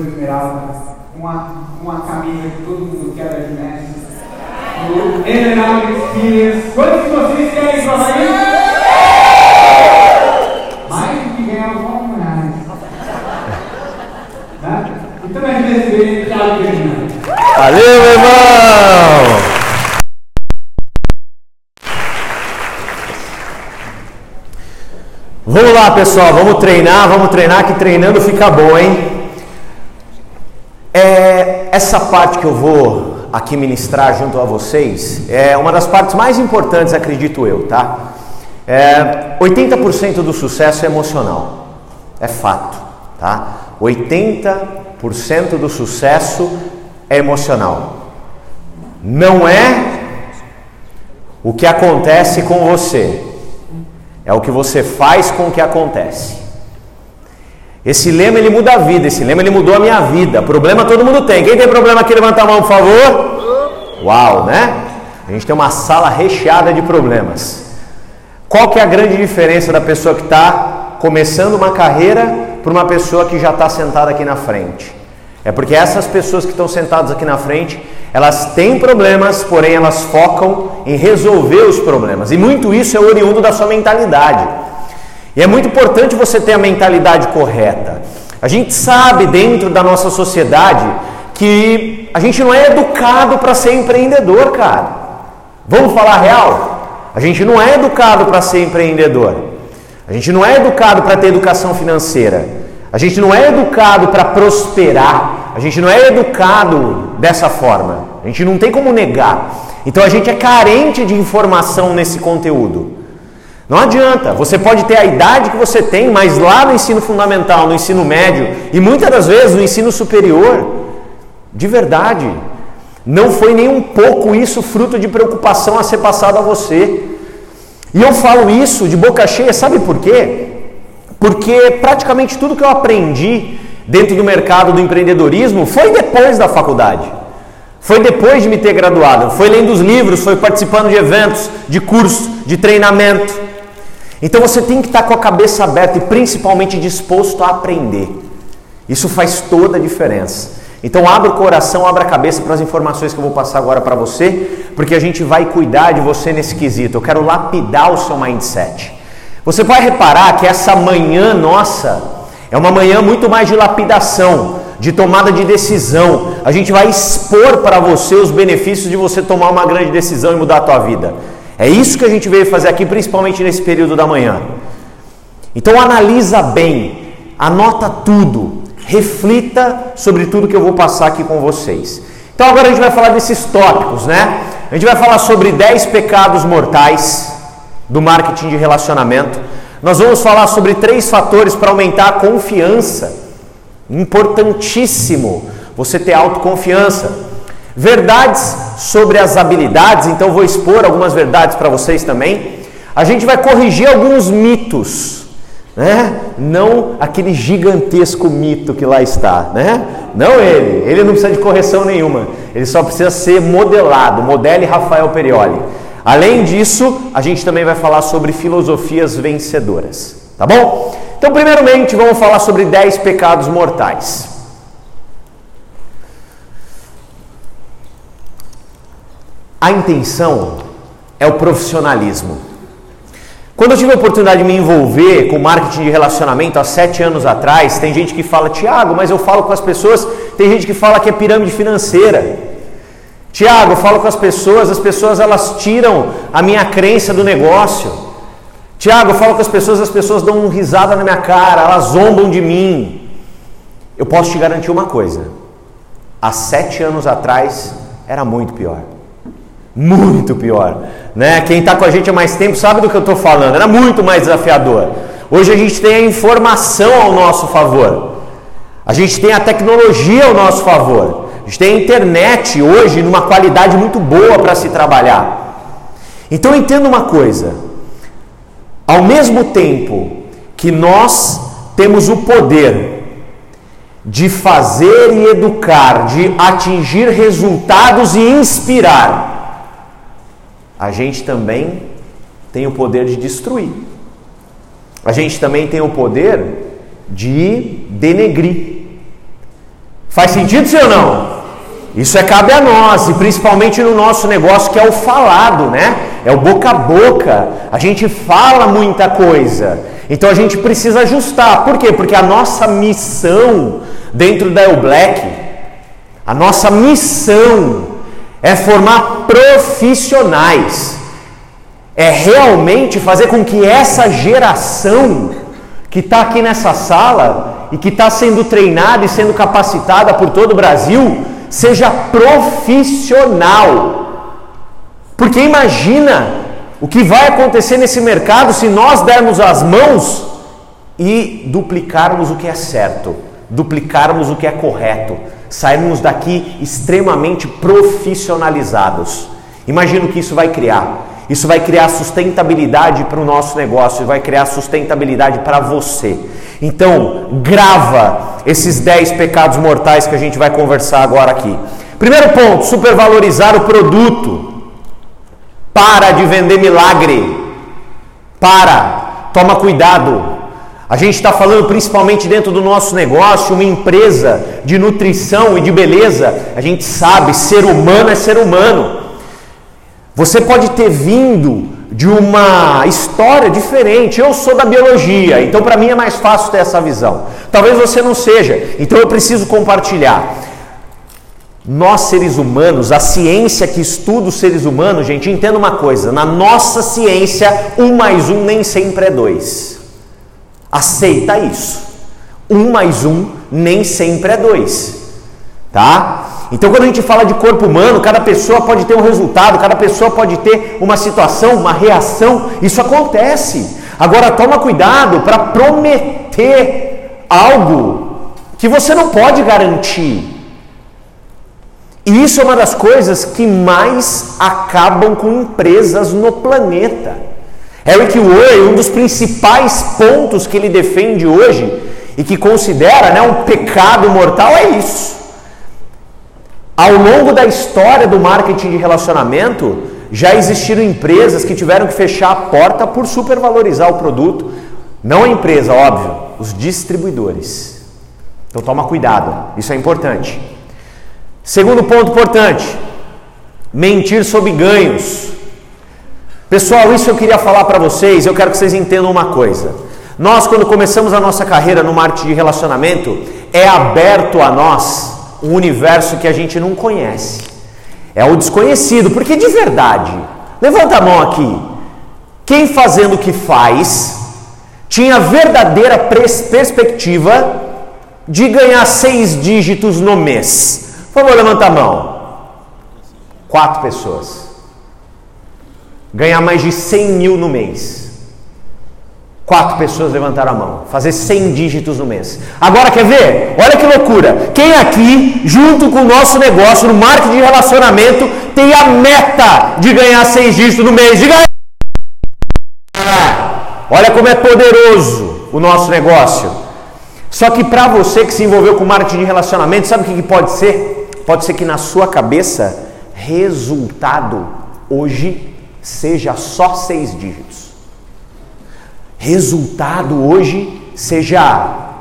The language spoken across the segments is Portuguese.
Cor Esmeralda, uma, uma camisa que todo mundo quer da Junesco, do Emerald Experience. Quantos de vocês querem isso aí? Mais do que ganhar vamos reais. Né? E também receber Thiago Fernandes. Valeu, meu irmão! Vamos lá, pessoal, vamos treinar, vamos treinar, que treinando fica bom, hein? É, essa parte que eu vou aqui ministrar junto a vocês é uma das partes mais importantes, acredito eu, tá? É, 80% do sucesso é emocional, é fato, tá? 80% do sucesso é emocional. Não é o que acontece com você, é o que você faz com o que acontece. Esse lema ele muda a vida, esse lema ele mudou a minha vida. Problema todo mundo tem. Quem tem problema aqui, levanta a mão, por favor. Uau, né? A gente tem uma sala recheada de problemas. Qual que é a grande diferença da pessoa que está começando uma carreira para uma pessoa que já está sentada aqui na frente? É porque essas pessoas que estão sentadas aqui na frente, elas têm problemas, porém elas focam em resolver os problemas. E muito isso é oriundo da sua mentalidade. E é muito importante você ter a mentalidade correta. A gente sabe dentro da nossa sociedade que a gente não é educado para ser empreendedor, cara. Vamos falar real? A gente não é educado para ser empreendedor. A gente não é educado para ter educação financeira. A gente não é educado para prosperar. A gente não é educado dessa forma. A gente não tem como negar. Então a gente é carente de informação nesse conteúdo. Não adianta, você pode ter a idade que você tem, mas lá no ensino fundamental, no ensino médio e muitas das vezes no ensino superior, de verdade, não foi nem um pouco isso fruto de preocupação a ser passado a você. E eu falo isso de boca cheia, sabe por quê? Porque praticamente tudo que eu aprendi dentro do mercado do empreendedorismo foi depois da faculdade. Foi depois de me ter graduado, foi lendo os livros, foi participando de eventos, de cursos, de treinamento. Então você tem que estar com a cabeça aberta e principalmente disposto a aprender. Isso faz toda a diferença. Então abra o coração, abra a cabeça para as informações que eu vou passar agora para você, porque a gente vai cuidar de você nesse quesito. Eu quero lapidar o seu mindset. Você vai reparar que essa manhã nossa é uma manhã muito mais de lapidação, de tomada de decisão. A gente vai expor para você os benefícios de você tomar uma grande decisão e mudar a tua vida. É isso que a gente veio fazer aqui, principalmente nesse período da manhã. Então analisa bem, anota tudo, reflita sobre tudo que eu vou passar aqui com vocês. Então agora a gente vai falar desses tópicos, né? A gente vai falar sobre 10 pecados mortais do marketing de relacionamento. Nós vamos falar sobre três fatores para aumentar a confiança. Importantíssimo você ter autoconfiança. Verdades sobre as habilidades, então vou expor algumas verdades para vocês também. A gente vai corrigir alguns mitos, né? Não aquele gigantesco mito que lá está, né? Não ele, ele não precisa de correção nenhuma, ele só precisa ser modelado. Modele Rafael Perioli. Além disso, a gente também vai falar sobre filosofias vencedoras, tá bom? Então, primeiramente, vamos falar sobre 10 pecados mortais. A intenção é o profissionalismo. Quando eu tive a oportunidade de me envolver com marketing de relacionamento há sete anos atrás, tem gente que fala, Tiago, mas eu falo com as pessoas, tem gente que fala que é pirâmide financeira. Tiago, eu falo com as pessoas, as pessoas elas tiram a minha crença do negócio. Tiago, eu falo com as pessoas, as pessoas dão uma risada na minha cara, elas zombam de mim. Eu posso te garantir uma coisa: há sete anos atrás era muito pior. Muito pior. Né? Quem está com a gente há mais tempo sabe do que eu estou falando. Era muito mais desafiador. Hoje a gente tem a informação ao nosso favor. A gente tem a tecnologia ao nosso favor. A gente tem a internet hoje numa qualidade muito boa para se trabalhar. Então entenda uma coisa. Ao mesmo tempo que nós temos o poder de fazer e educar, de atingir resultados e inspirar, a gente também tem o poder de destruir. A gente também tem o poder de denegrir. Faz sentido sim ou não? Isso é cabe a nós, e principalmente no nosso negócio que é o falado, né? É o boca a boca. A gente fala muita coisa. Então a gente precisa ajustar. Por quê? Porque a nossa missão dentro da El Black, a nossa missão é formar profissionais. É realmente fazer com que essa geração que está aqui nessa sala e que está sendo treinada e sendo capacitada por todo o Brasil seja profissional. Porque imagina o que vai acontecer nesse mercado se nós dermos as mãos e duplicarmos o que é certo, duplicarmos o que é correto, sairmos daqui extremamente profissionalizados. Imagina o que isso vai criar. Isso vai criar sustentabilidade para o nosso negócio, vai criar sustentabilidade para você. Então, grava esses 10 pecados mortais que a gente vai conversar agora aqui. Primeiro ponto: supervalorizar o produto. Para de vender milagre. Para. Toma cuidado. A gente está falando principalmente dentro do nosso negócio, uma empresa de nutrição e de beleza. A gente sabe, ser humano é ser humano. Você pode ter vindo de uma história diferente. Eu sou da biologia, então para mim é mais fácil ter essa visão. Talvez você não seja, então eu preciso compartilhar. Nós seres humanos, a ciência que estuda os seres humanos, gente, entenda uma coisa: na nossa ciência, um mais um nem sempre é dois. Aceita isso. Um mais um nem sempre é dois. Tá? Então, quando a gente fala de corpo humano, cada pessoa pode ter um resultado, cada pessoa pode ter uma situação, uma reação. Isso acontece. Agora, toma cuidado para prometer algo que você não pode garantir. E isso é uma das coisas que mais acabam com empresas no planeta. Eric Way, um dos principais pontos que ele defende hoje e que considera né, um pecado mortal é isso. Ao longo da história do marketing de relacionamento, já existiram empresas que tiveram que fechar a porta por supervalorizar o produto. Não a empresa, óbvio, os distribuidores. Então toma cuidado, isso é importante. Segundo ponto importante: mentir sobre ganhos. Pessoal, isso eu queria falar para vocês, eu quero que vocês entendam uma coisa. Nós, quando começamos a nossa carreira no marketing de relacionamento, é aberto a nós um universo que a gente não conhece. É o desconhecido, porque de verdade, levanta a mão aqui. Quem fazendo o que faz tinha verdadeira perspectiva de ganhar seis dígitos no mês? Por favor, levanta a mão. Quatro pessoas. Ganhar mais de 100 mil no mês. Quatro pessoas levantaram a mão. Fazer 100 dígitos no mês. Agora quer ver? Olha que loucura. Quem aqui, junto com o nosso negócio, no marketing de relacionamento, tem a meta de ganhar 100 dígitos no mês? Diga. Olha como é poderoso o nosso negócio. Só que para você que se envolveu com marketing de relacionamento, sabe o que pode ser? Pode ser que na sua cabeça, resultado hoje seja só seis dígitos resultado hoje seja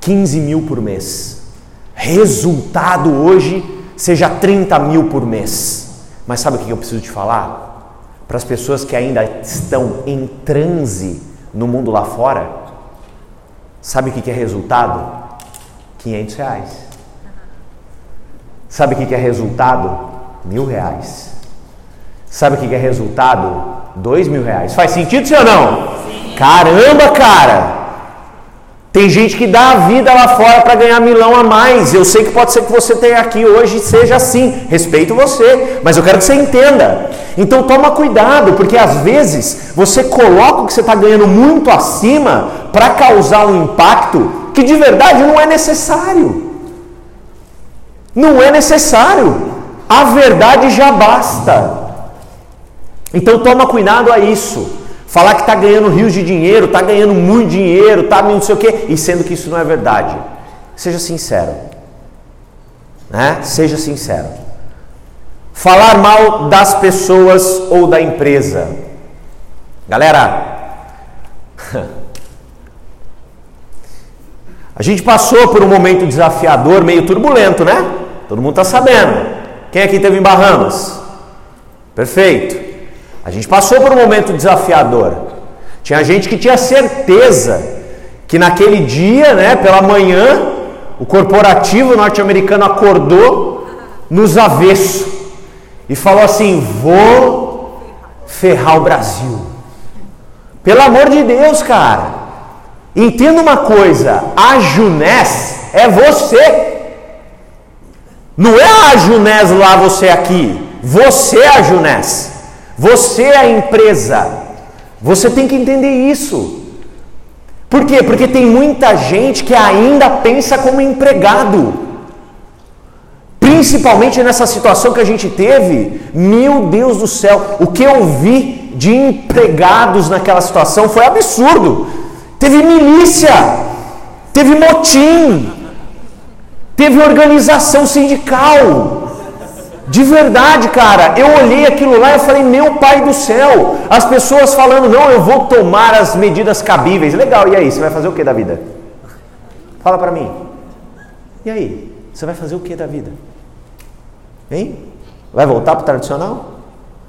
15 mil por mês, resultado hoje seja 30 mil por mês. Mas sabe o que eu preciso te falar? Para as pessoas que ainda estão em transe no mundo lá fora, sabe o que é resultado? 500 reais. Sabe o que é resultado? Mil reais. Sabe o que é resultado? Dois mil reais. Faz sentido, sim ou não? Caramba, cara! Tem gente que dá a vida lá fora para ganhar milão a mais. Eu sei que pode ser que você tenha aqui hoje seja assim. Respeito você, mas eu quero que você entenda. Então toma cuidado, porque às vezes você coloca o que você está ganhando muito acima para causar um impacto que de verdade não é necessário. Não é necessário. A verdade já basta. Então toma cuidado a isso. Falar que está ganhando rios de dinheiro, está ganhando muito dinheiro, está não sei o quê, e sendo que isso não é verdade. Seja sincero. Né? Seja sincero. Falar mal das pessoas ou da empresa. Galera, A gente passou por um momento desafiador, meio turbulento, né? Todo mundo está sabendo. Quem aqui teve em Bahamas? Perfeito. A gente passou por um momento desafiador. Tinha gente que tinha certeza que naquele dia, né, pela manhã, o corporativo norte-americano acordou nos avessos e falou assim: vou ferrar o Brasil. Pelo amor de Deus, cara. Entenda uma coisa: a Junés é você. Não é a Junés lá, você aqui. Você é a Junés. Você é a empresa. Você tem que entender isso. Por quê? Porque tem muita gente que ainda pensa como empregado. Principalmente nessa situação que a gente teve. Meu Deus do céu, o que eu vi de empregados naquela situação foi absurdo. Teve milícia, teve motim, teve organização sindical. De verdade, cara, eu olhei aquilo lá e falei, meu pai do céu, as pessoas falando, não, eu vou tomar as medidas cabíveis. Legal, e aí, você vai fazer o que da vida? Fala para mim. E aí, você vai fazer o que da vida? Hein? Vai voltar para o tradicional?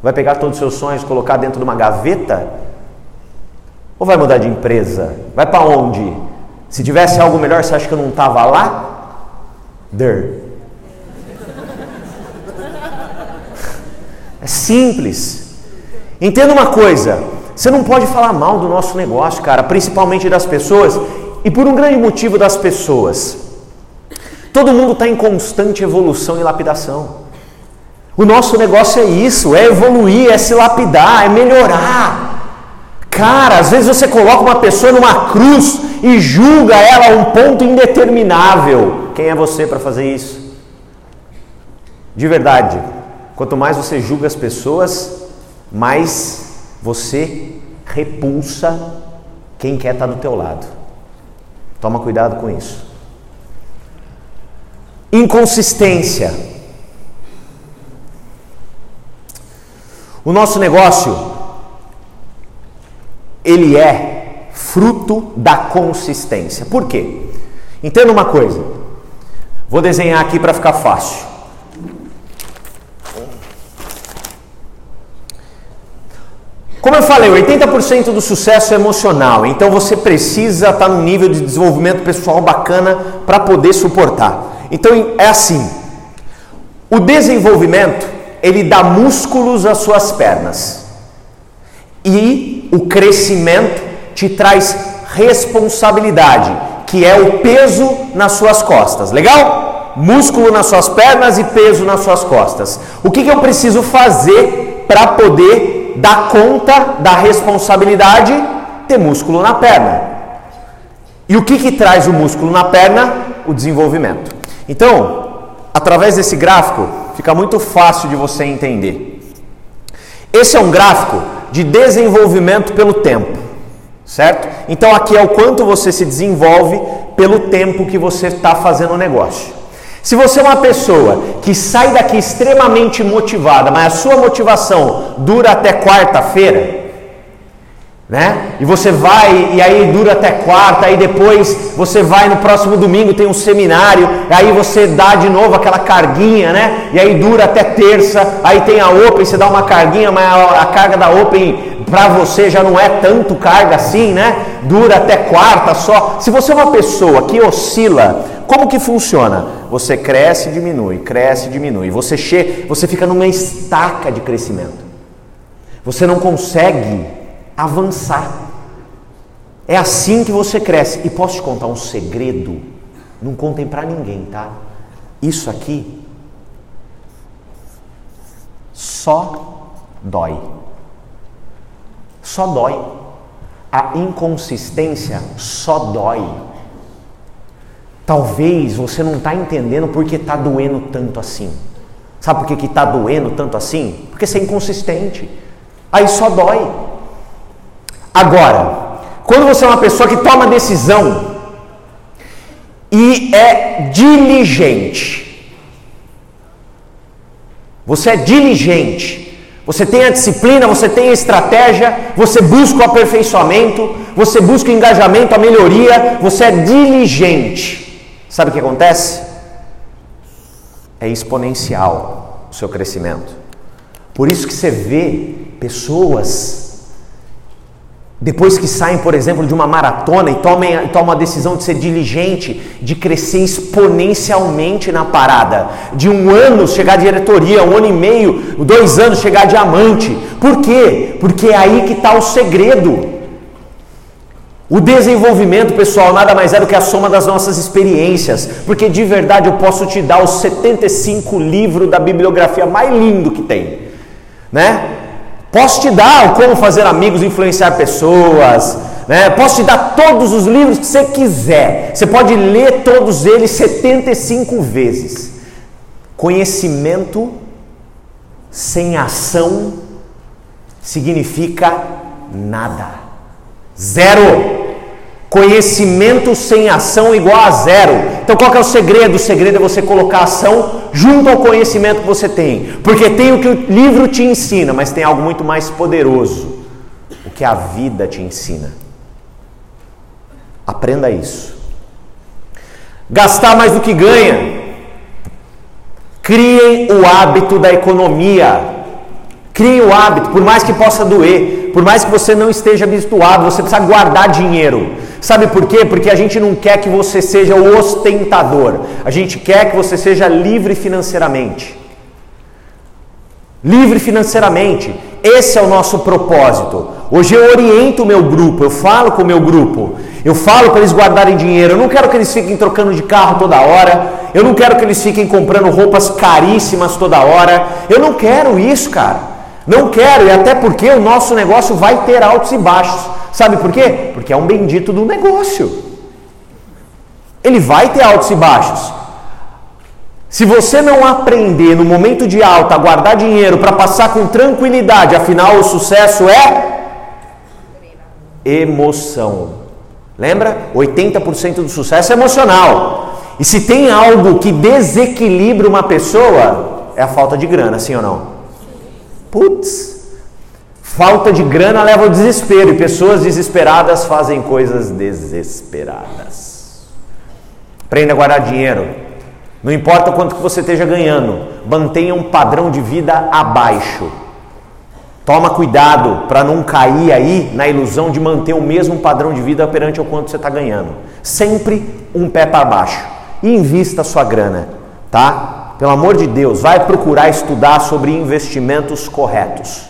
Vai pegar todos os seus sonhos colocar dentro de uma gaveta? Ou vai mudar de empresa? Vai para onde? Se tivesse algo melhor, você acha que eu não estava lá? Der. É simples. Entenda uma coisa: você não pode falar mal do nosso negócio, cara, principalmente das pessoas, e por um grande motivo das pessoas. Todo mundo está em constante evolução e lapidação. O nosso negócio é isso, é evoluir, é se lapidar, é melhorar. Cara, às vezes você coloca uma pessoa numa cruz e julga ela um ponto indeterminável. Quem é você para fazer isso? De verdade, quanto mais você julga as pessoas, mais você repulsa quem quer estar do teu lado. Toma cuidado com isso. Inconsistência. O nosso negócio ele é fruto da consistência. Por quê? Entenda uma coisa. Vou desenhar aqui para ficar fácil. Como eu falei, 80% do sucesso é emocional, então você precisa estar num nível de desenvolvimento pessoal bacana para poder suportar. Então é assim: o desenvolvimento ele dá músculos às suas pernas e o crescimento te traz responsabilidade, que é o peso nas suas costas. Legal? Músculo nas suas pernas e peso nas suas costas. O que, que eu preciso fazer para poder dar conta da responsabilidade? Ter músculo na perna. E o que, que traz o músculo na perna? O desenvolvimento. Então, através desse gráfico, fica muito fácil de você entender. Esse é um gráfico de desenvolvimento pelo tempo, certo? Então aqui é o quanto você se desenvolve pelo tempo que você está fazendo o negócio. Se você é uma pessoa que sai daqui extremamente motivada, mas a sua motivação dura até quarta-feira, né? E você vai e aí dura até quarta, aí depois você vai no próximo domingo tem um seminário, aí você dá de novo aquela carguinha, né? E aí dura até terça, aí tem a Open, você dá uma carguinha, mas a, carga da Open para você já não é tanto carga assim, né? Dura até quarta só. Se você é uma pessoa que oscila, como que funciona? Você cresce, diminui, cresce, diminui. Você chega, você fica numa estaca de crescimento. Você não consegue avançar. É assim que você cresce. E posso te contar um segredo? Não contem para ninguém, tá? Isso aqui só dói. Só dói. A inconsistência só dói. Talvez você não está entendendo porque está doendo tanto assim. Sabe por que está doendo tanto assim? Porque você é inconsistente. Aí só dói. Agora, quando você é uma pessoa que toma decisão e é diligente, você é diligente, Você tem a disciplina, você tem a estratégia, você busca o aperfeiçoamento, você busca o engajamento, a melhoria, você é diligente. Sabe o que acontece? É exponencial o seu crescimento. Por isso que você vê pessoas depois que saem, por exemplo, de uma maratona e tomem, tomam a decisão de ser diligente, de crescer exponencialmente na parada, de um ano chegar a diretoria, um ano e meio, dois anos chegar a diamante. Por quê? Porque é aí que está o segredo. O desenvolvimento, pessoal, nada mais é do que a soma das nossas experiências, porque de verdade eu posso te dar os 75 livros da bibliografia mais lindo que tem, né? Posso te dar o como fazer amigos, influenciar pessoas. Né? Posso te dar todos os livros que você quiser. Você pode ler todos eles 75 vezes. Conhecimento sem ação significa nada. Zero. Conhecimento sem ação igual a zero. Então qual é o segredo? O segredo é você colocar ação junto ao conhecimento que você tem. Porque tem o que o livro te ensina, mas tem algo muito mais poderoso. O que a vida te ensina. Aprenda isso. Gastar mais do que ganha. Criem o hábito da economia. Criem o hábito, por mais que possa doer, por mais que você não esteja habituado, você precisa guardar dinheiro. Sabe por quê? Porque a gente não quer que você seja o ostentador. A gente quer que você seja livre financeiramente. Livre financeiramente. Esse é o nosso propósito. Hoje eu oriento o meu grupo, eu falo com o meu grupo, eu falo para eles guardarem dinheiro. Eu não quero que eles fiquem trocando de carro toda hora. Eu não quero que eles fiquem comprando roupas caríssimas toda hora. Eu não quero isso, cara. Não quero, e até porque o nosso negócio vai ter altos e baixos. Sabe por quê? Porque é um bendito do negócio. Ele vai ter altos e baixos. Se você não aprender no momento de alta a guardar dinheiro para passar com tranquilidade, afinal o sucesso é emoção. Lembra? 80% do sucesso é emocional. E se tem algo que desequilibra uma pessoa, é a falta de grana, sim ou não? Putz, Falta de grana leva ao desespero e pessoas desesperadas fazem coisas desesperadas. Aprenda a guardar dinheiro. Não importa quanto que você esteja ganhando, mantenha um padrão de vida abaixo. Toma cuidado para não cair aí na ilusão de manter o mesmo padrão de vida perante o quanto você está ganhando. Sempre um pé para baixo. E invista a sua grana, tá? Pelo amor de Deus, vai procurar estudar sobre investimentos corretos.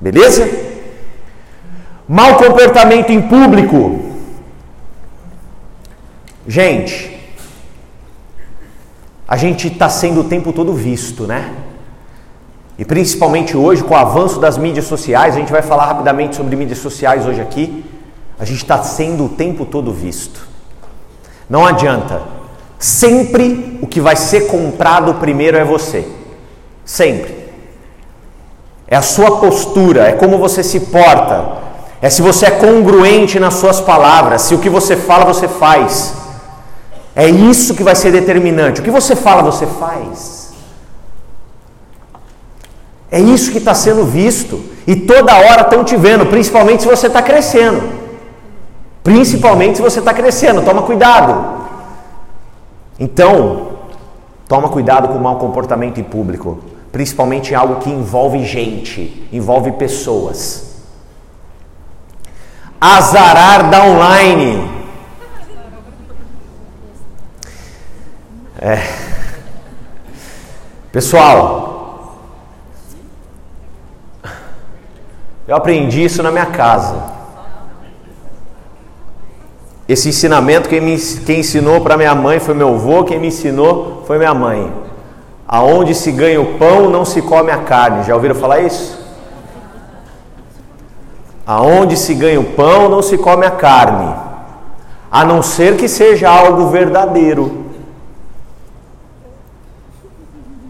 Beleza? Mal comportamento em público. Gente, a gente está sendo o tempo todo visto, né? E principalmente hoje, com o avanço das mídias sociais, a gente vai falar rapidamente sobre mídias sociais hoje aqui. A gente está sendo o tempo todo visto. Não adianta. Sempre o que vai ser comprado primeiro é você. Sempre. É a sua postura, é como você se porta, é se você é congruente nas suas palavras, se o que você fala você faz. É isso que vai ser determinante. O que você fala você faz. É isso que está sendo visto. E toda hora estão te vendo, principalmente se você está crescendo. Principalmente se você está crescendo, toma cuidado. Então, toma cuidado com o mau comportamento em público principalmente em algo que envolve gente, envolve pessoas. Azarar da online. É. Pessoal, eu aprendi isso na minha casa. Esse ensinamento, quem, me, quem ensinou para minha mãe foi meu avô, quem me ensinou foi minha mãe. Aonde se ganha o pão, não se come a carne. Já ouviram falar isso? Aonde se ganha o pão, não se come a carne. A não ser que seja algo verdadeiro.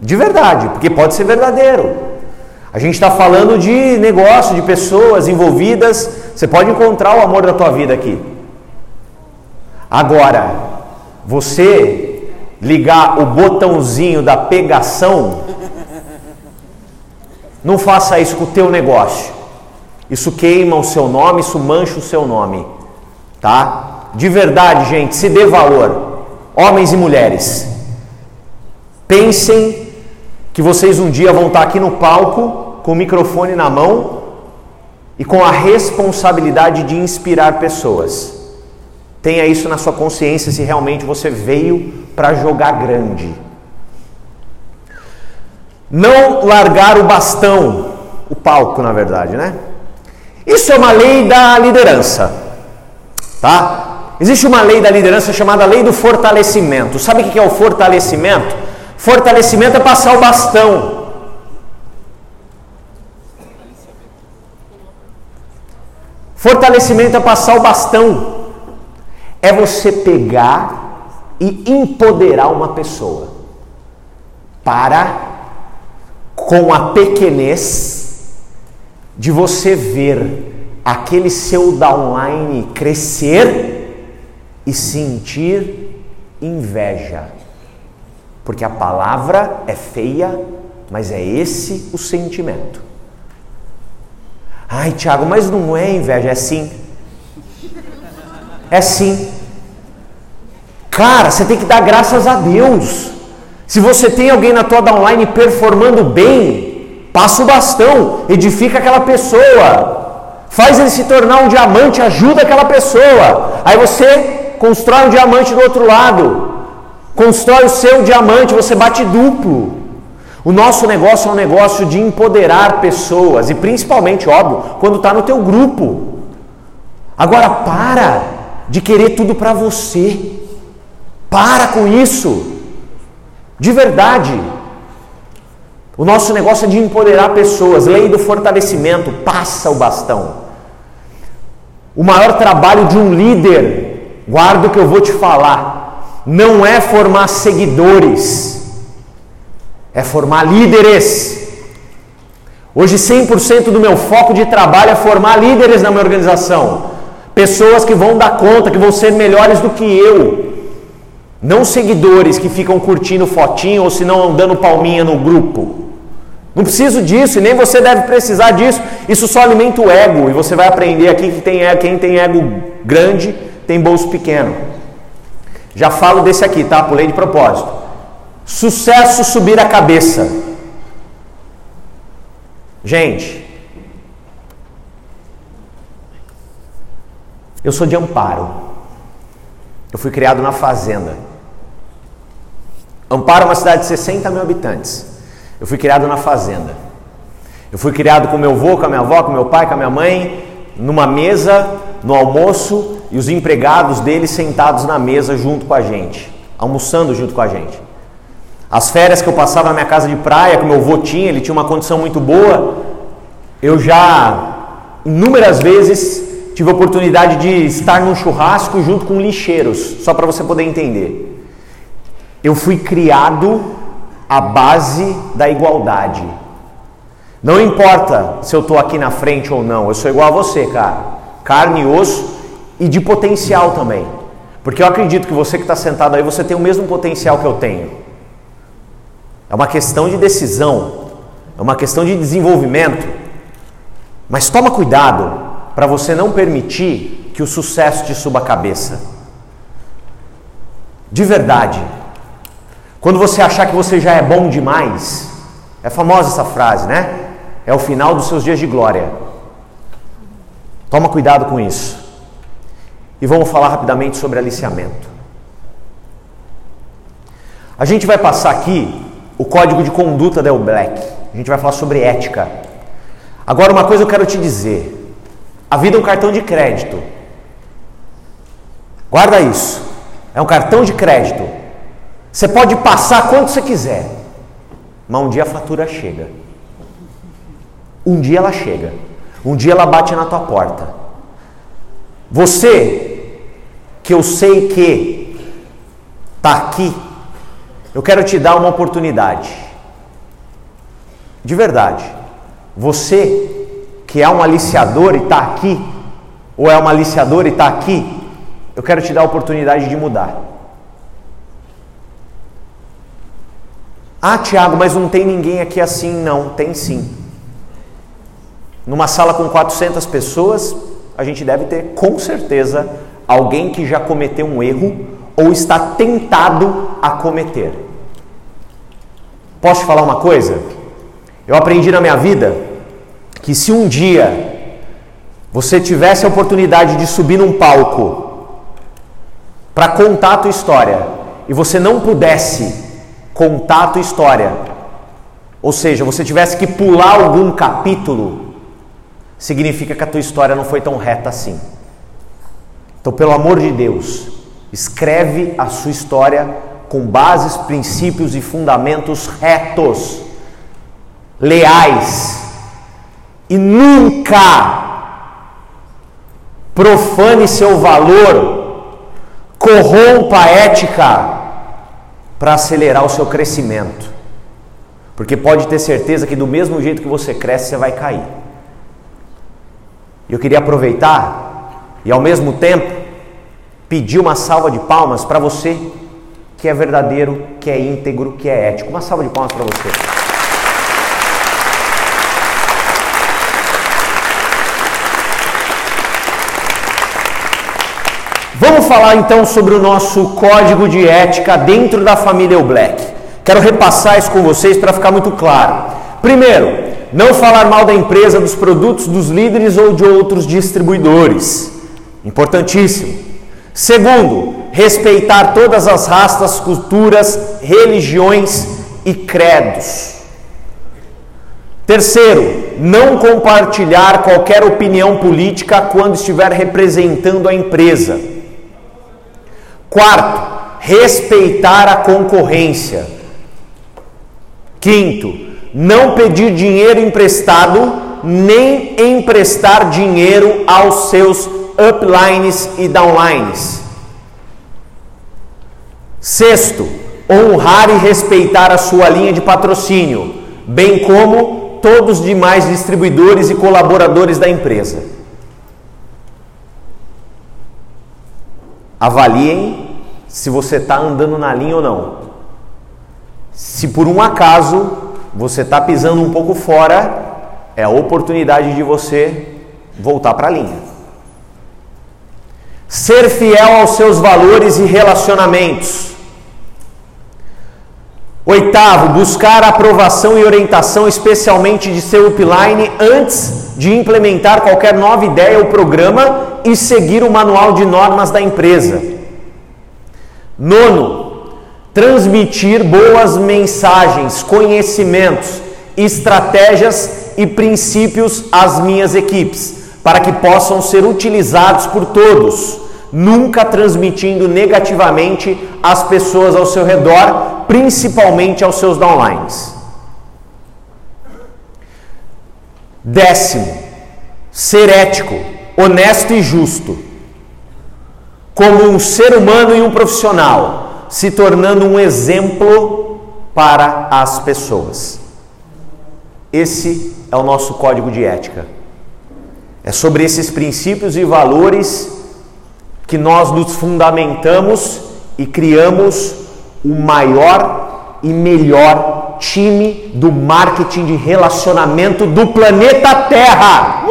De verdade, porque pode ser verdadeiro. A gente está falando de negócio, de pessoas envolvidas. Você pode encontrar o amor da tua vida aqui. Agora, você ligar o botãozinho da pegação, Não faça isso com o teu negócio. Isso queima o seu nome, isso mancha o seu nome. Tá? De verdade, gente, se dê valor. Homens e mulheres. Pensem que vocês um dia vão estar aqui no palco com o microfone na mão e com a responsabilidade de inspirar pessoas. Tenha isso na sua consciência se realmente você veio para jogar grande. Não largar o bastão, o palco, na verdade, né? Isso é uma lei da liderança, tá? Existe uma lei da liderança chamada lei do fortalecimento. Sabe o que é o fortalecimento? Fortalecimento é passar o bastão. Fortalecimento é passar o bastão. É você pegar e empoderar uma pessoa para, com a pequenez, de você ver aquele seu downline crescer e sentir inveja. Porque a palavra é feia, mas é esse o sentimento. Ai, Tiago, mas não é inveja, é sim. É sim. Cara, você tem que dar graças a Deus. Se você tem alguém na tua downline performando bem, passa o bastão, edifica aquela pessoa, faz ele se tornar um diamante, ajuda aquela pessoa. Aí você constrói um diamante do outro lado, constrói o seu diamante, você bate duplo. O nosso negócio é um negócio de empoderar pessoas e principalmente, óbvio, quando está no teu grupo. Agora para de querer tudo para você. Para com isso. De verdade. O nosso negócio é de empoderar pessoas. Lei do fortalecimento, passa o bastão. O maior trabalho de um líder, guarda o que eu vou te falar, não é formar seguidores é formar líderes. Hoje 100% do meu foco de trabalho é formar líderes na minha organização. Pessoas que vão dar conta, que vão ser melhores do que eu. Não seguidores que ficam curtindo fotinho ou se não dando palminha no grupo. Não preciso disso e nem você deve precisar disso. Isso só alimenta o ego e você vai aprender aqui que tem, quem tem ego grande tem bolso pequeno. Já falo desse aqui, tá? Pulei de propósito. Sucesso subir a cabeça. Gente, eu sou de Amparo. Eu fui criado na fazenda. Amparo é uma cidade de 60 mil habitantes. Eu fui criado na fazenda. Eu fui criado com meu avô, com a minha avó, com meu pai, com a minha mãe, numa mesa, no almoço, e os empregados deles sentados na mesa junto com a gente, almoçando junto com a gente. As férias que eu passava na minha casa de praia, que meu avô tinha, ele tinha uma condição muito boa, eu já inúmeras vezes tive a oportunidade de estar num churrasco junto com lixeiros, só para você poder entender. Eu fui criado à base da igualdade. Não importa se eu estou aqui na frente ou não, eu sou igual a você, cara. Carne osso e de potencial também. Porque eu acredito que você que está sentado aí, você tem o mesmo potencial que eu tenho. É uma questão de decisão, é uma questão de desenvolvimento. Mas toma cuidado para você não permitir que o sucesso te suba a cabeça. De verdade. Quando você achar que você já é bom demais, é famosa essa frase, né? É o final dos seus dias de glória. Toma cuidado com isso. E vamos falar rapidamente sobre aliciamento. A gente vai passar aqui o código de conduta da El Black. A gente vai falar sobre ética. Agora, uma coisa eu quero te dizer: a vida é um cartão de crédito. Guarda isso. É um cartão de crédito. Você pode passar quanto você quiser, mas um dia a fatura chega. Um dia ela chega. Um dia ela bate na tua porta. Você, que eu sei que está aqui eu quero te dar uma oportunidade. De verdade. Você que é um aliciador e está aqui, ou é uma aliciadora e está aqui, eu quero te dar a oportunidade de mudar. Ah, Tiago, mas não tem ninguém aqui assim. Não, tem sim. Numa sala com 400 pessoas, a gente deve ter com certeza alguém que já cometeu um erro ou está tentado a cometer. Posso te falar uma coisa? Eu aprendi na minha vida que se um dia você tivesse a oportunidade de subir num palco para contar a tua história e você não pudesse contar a tua história, ou seja, você tivesse que pular algum capítulo, significa que a tua história não foi tão reta assim. Então, pelo amor de Deus, escreve a sua história com bases, princípios e fundamentos retos, leais, e nunca profane seu valor, corrompa a ética para acelerar o seu crescimento. Porque pode ter certeza que do mesmo jeito que você cresce, você vai cair. Eu queria aproveitar e ao mesmo tempo pedir uma salva de palmas para você que é verdadeiro, que é íntegro, que é ético. Uma salva de palmas para você. Vamos falar então sobre o nosso código de ética dentro da família o Black. Quero repassar isso com vocês para ficar muito claro. Primeiro, não falar mal da empresa, dos produtos, dos líderes ou de outros distribuidores. Importantíssimo. Segundo, respeitar todas as raças, culturas, religiões e credos. Terceiro, não compartilhar qualquer opinião política quando estiver representando a empresa. Quarto, respeitar a concorrência. Quinto, não pedir dinheiro emprestado nem emprestar dinheiro aos seus uplines e downlines. Sexto, honrar e respeitar a sua linha de patrocínio, bem como todos os demais distribuidores e colaboradores da empresa. Avaliem se você está andando na linha ou não. Se por um acaso você está pisando um pouco fora, é a oportunidade de você voltar para a linha. Ser fiel aos seus valores e relacionamentos. Oitavo, buscar aprovação e orientação, especialmente de seu upline, antes de implementar qualquer nova ideia ou programa e seguir o manual de normas da empresa. Nono, transmitir boas mensagens, conhecimentos, estratégias e princípios às minhas equipes para que possam ser utilizados por todos, nunca transmitindo negativamente as pessoas ao seu redor, principalmente aos seus downlines. Décimo, ser ético, honesto e justo, como um ser humano e um profissional, se tornando um exemplo para as pessoas. Esse é o nosso código de ética. É sobre esses princípios e valores que nós nos fundamentamos e criamos o maior e melhor time do marketing de relacionamento do planeta Terra.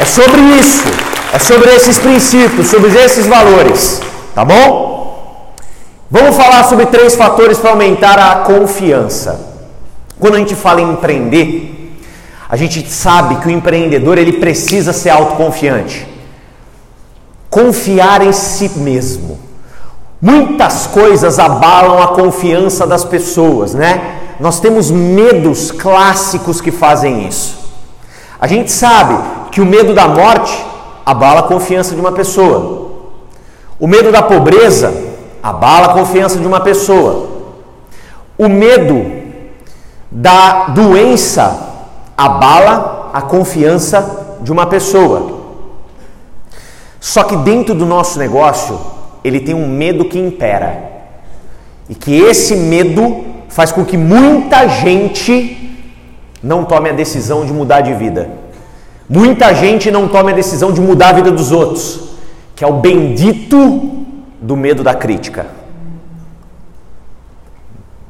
É sobre isso, é sobre esses princípios, sobre esses valores, tá bom? Vamos falar sobre três fatores para aumentar a confiança. Quando a gente fala em empreender, a gente sabe que o empreendedor ele precisa ser autoconfiante. Confiar em si mesmo. Muitas coisas abalam a confiança das pessoas, né? Nós temos medos clássicos que fazem isso. A gente sabe que o medo da morte abala a confiança de uma pessoa. O medo da pobreza abala a confiança de uma pessoa. O medo da doença abala a confiança de uma pessoa. Só que dentro do nosso negócio, ele tem um medo que impera. E que esse medo faz com que muita gente não tome a decisão de mudar de vida. Muita gente não tome a decisão de mudar a vida dos outros, que é o bendito do medo da crítica.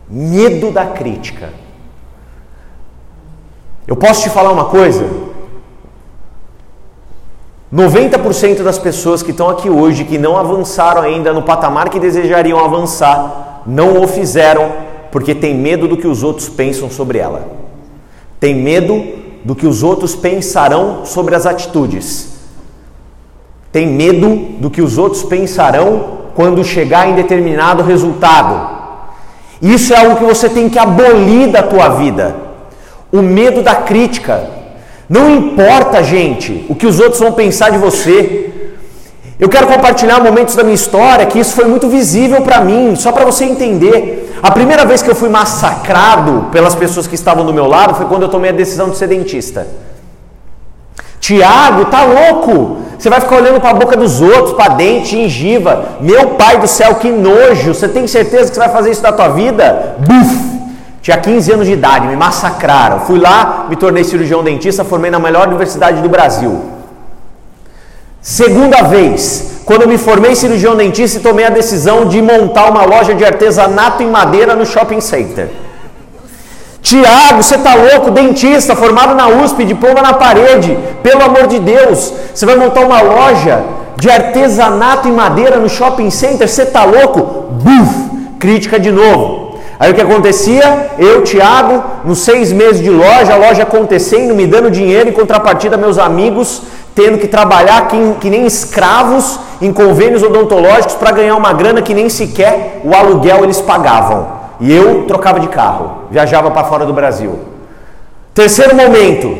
Medo da crítica. Eu posso te falar uma coisa? 90% das pessoas que estão aqui hoje, que não avançaram ainda no patamar que desejariam avançar, não o fizeram porque tem medo do que os outros pensam sobre ela. Tem medo do que os outros pensarão sobre as atitudes. Tem medo do que os outros pensarão quando chegar em determinado resultado. Isso é algo que você tem que abolir da tua vida. O medo da crítica, não importa, gente, o que os outros vão pensar de você. Eu quero compartilhar momentos da minha história que isso foi muito visível para mim, só para você entender. A primeira vez que eu fui massacrado pelas pessoas que estavam do meu lado foi quando eu tomei a decisão de ser dentista. Tiago, tá louco? Você vai ficar olhando para a boca dos outros, para dente, gengiva. Meu pai do céu, que nojo! Você tem certeza que você vai fazer isso da tua vida? Buf! Tinha 15 anos de idade, me massacraram. Fui lá, me tornei cirurgião dentista, formei na melhor universidade do Brasil. Segunda vez, quando me formei cirurgião dentista tomei a decisão de montar uma loja de artesanato em madeira no shopping center. Tiago, você tá louco? Dentista, formado na USP, diploma na parede. Pelo amor de Deus, você vai montar uma loja de artesanato em madeira no shopping center? Você tá louco? Buf! Crítica de novo. Aí o que acontecia? Eu, Tiago, nos seis meses de loja, a loja acontecendo, me dando dinheiro em contrapartida, meus amigos tendo que trabalhar que, que nem escravos em convênios odontológicos para ganhar uma grana que nem sequer o aluguel eles pagavam. E eu trocava de carro, viajava para fora do Brasil. Terceiro momento,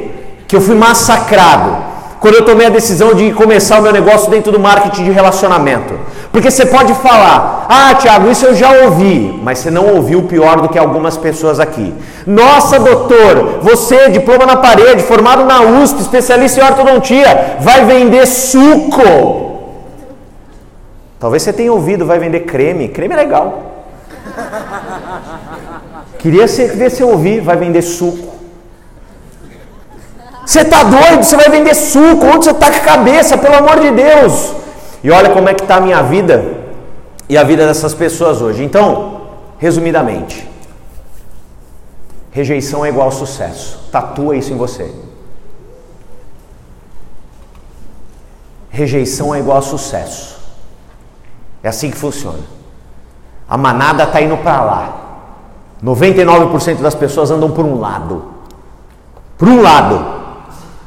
que eu fui massacrado quando eu tomei a decisão de começar o meu negócio dentro do marketing de relacionamento. Porque você pode falar, ah, Tiago, isso eu já ouvi, mas você não ouviu pior do que algumas pessoas aqui. Nossa, doutor, você, diploma na parede, formado na USP, especialista em ortodontia, vai vender suco. Talvez você tenha ouvido, vai vender creme. Creme é legal. Queria ver se eu ouvir, vai vender suco. Você está doido? Você vai vender suco? Onde você está com a cabeça? Pelo amor de Deus! E olha como é que está a minha vida e a vida dessas pessoas hoje. Então, resumidamente, rejeição é igual sucesso. Tatua isso em você. Rejeição é igual sucesso. É assim que funciona. A manada está indo para lá. 99% das pessoas andam por um lado. Por um lado.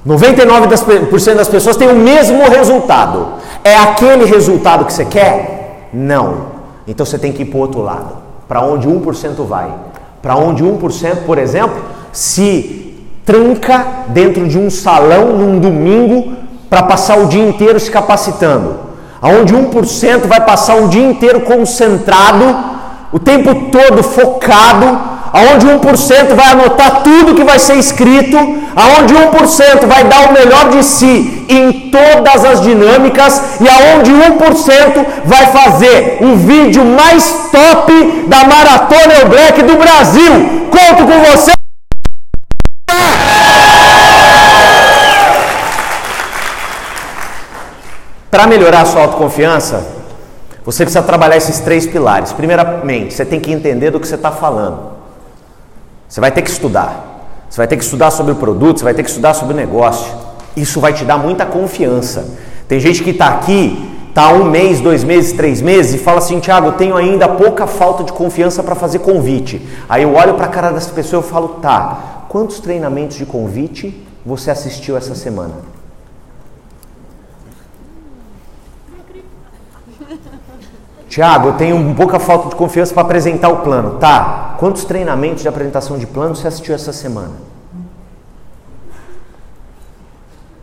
99% das pessoas têm o mesmo resultado. É aquele resultado que você quer? Não. Então você tem que ir para o outro lado. Para onde 1% vai. Para onde 1%, por exemplo, se tranca dentro de um salão num domingo para passar o dia inteiro se capacitando. Aonde 1% vai passar um dia inteiro concentrado, o tempo todo focado aonde 1% vai anotar tudo que vai ser escrito, aonde 1% vai dar o melhor de si em todas as dinâmicas e aonde 1% vai fazer o vídeo mais top da Maratona Black do Brasil. Conto com você. Para melhorar a sua autoconfiança, você precisa trabalhar esses três pilares. Primeiramente, você tem que entender do que você está falando. Você vai ter que estudar. Você vai ter que estudar sobre o produto, você vai ter que estudar sobre o negócio. Isso vai te dar muita confiança. Tem gente que está aqui, está um mês, dois meses, três meses e fala assim: Tiago, tenho ainda pouca falta de confiança para fazer convite. Aí eu olho para a cara dessa pessoa e falo: tá, quantos treinamentos de convite você assistiu essa semana? Tiago, eu tenho um pouca falta de confiança para apresentar o plano. Tá, quantos treinamentos de apresentação de plano você assistiu essa semana?